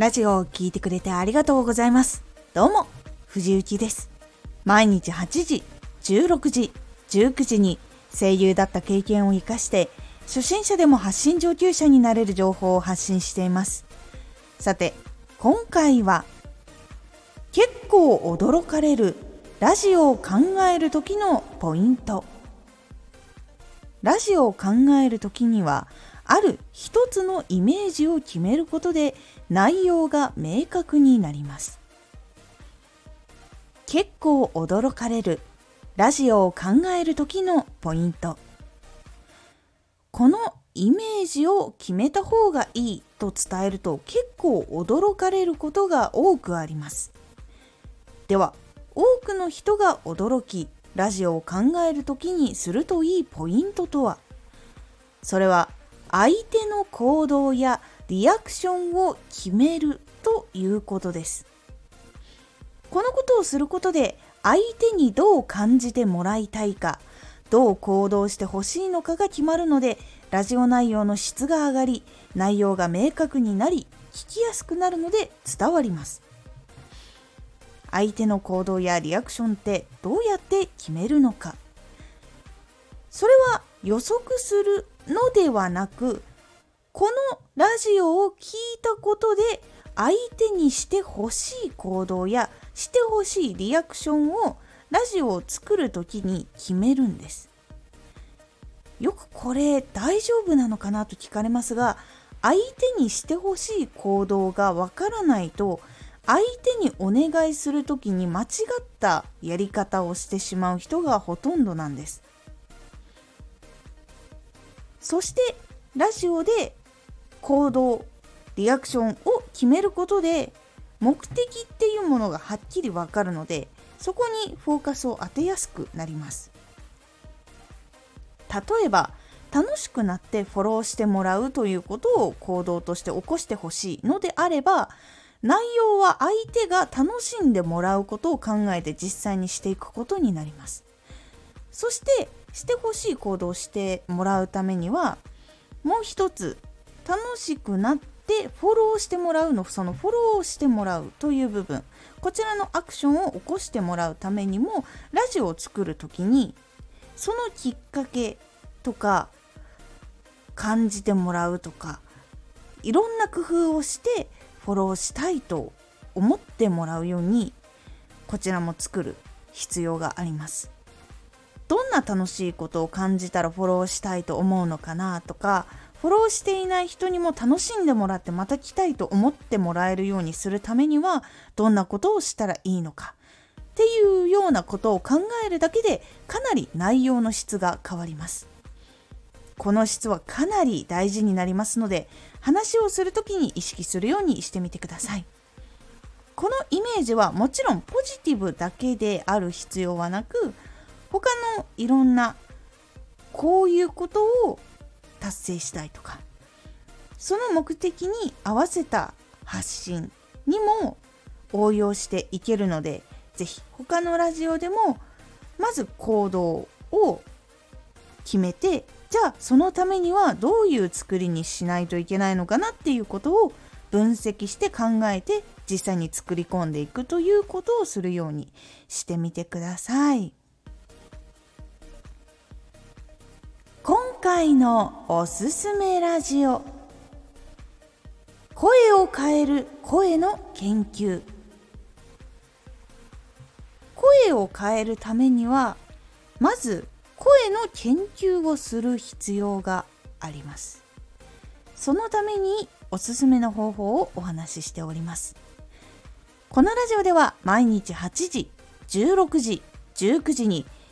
ラジオを聴いてくれてありがとうございます。どうも、藤幸です。毎日8時、16時、19時に声優だった経験を活かして、初心者でも発信上級者になれる情報を発信しています。さて、今回は、結構驚かれるラジオを考える時のポイント。ラジオを考える時には、ある一つのイメージを決めることで内容が明確になります。結構驚かれるラジオを考える時のポイント。このイメージを決めた方がいいと伝えると結構驚かれることが多くあります。では多くの人が驚きラジオを考える時にするといいポイントとは？それは相手の行動やリアクションを決めるということです。このことをすることで相手にどう感じてもらいたいかどう行動してほしいのかが決まるのでラジオ内容の質が上がり内容が明確になり聞きやすくなるので伝わります。相手の行動やリアクションってどうやって決めるのか。それは予測するのではなくこのラジオを聞いたことで相手にしてほしい行動やしてほしいリアクションをラジオを作る時に決めるんです。よくこれ大丈夫なのかなと聞かれますが相手にしてほしい行動がわからないと相手にお願いする時に間違ったやり方をしてしまう人がほとんどなんです。そしてラジオで行動リアクションを決めることで目的っていうものがはっきりわかるのでそこにフォーカスを当てやすくなります。例えば楽しくなってフォローしてもらうということを行動として起こしてほしいのであれば内容は相手が楽しんでもらうことを考えて実際にしていくことになります。そしてしてほしい行動をしてもらうためにはもう一つ楽しくなってフォローしてもらうのそのフォローをしてもらうという部分。こちらのアクションを起こしてもらうためにもラジオを作る時にそのきっかけとか感じてもらうとかいろんな工夫をしてフォローしたいと思ってもらうようにこちらも作る必要があります。どんな楽しいことを感じたらフォローしたいと思うのかなとかフォローしていない人にも楽しんでもらってまた来たいと思ってもらえるようにするためにはどんなことをしたらいいのか。っていうようなことを考えるだけでかなり内容の質が変わります。この質はかなり大事になりますので話をする時に意識するようにしてみてください。このイメージはもちろんポジティブだけである必要はなく他のいろんなこういうことを達成したいとかその目的に合わせた発信にも応用していけるので是非他のラジオでもまず行動を決めてじゃあそのためにはどういう作りにしないといけないのかなっていうことを分析して考えて実際に作り込んでいくということをするようにしてみてください。今回のおすすめラジオ。声を変える声の研究。声を変えるためにはまず声の研究をする必要があります。そのためにおすすめの方法をお話ししております。このラジオでは毎日8時16時19時に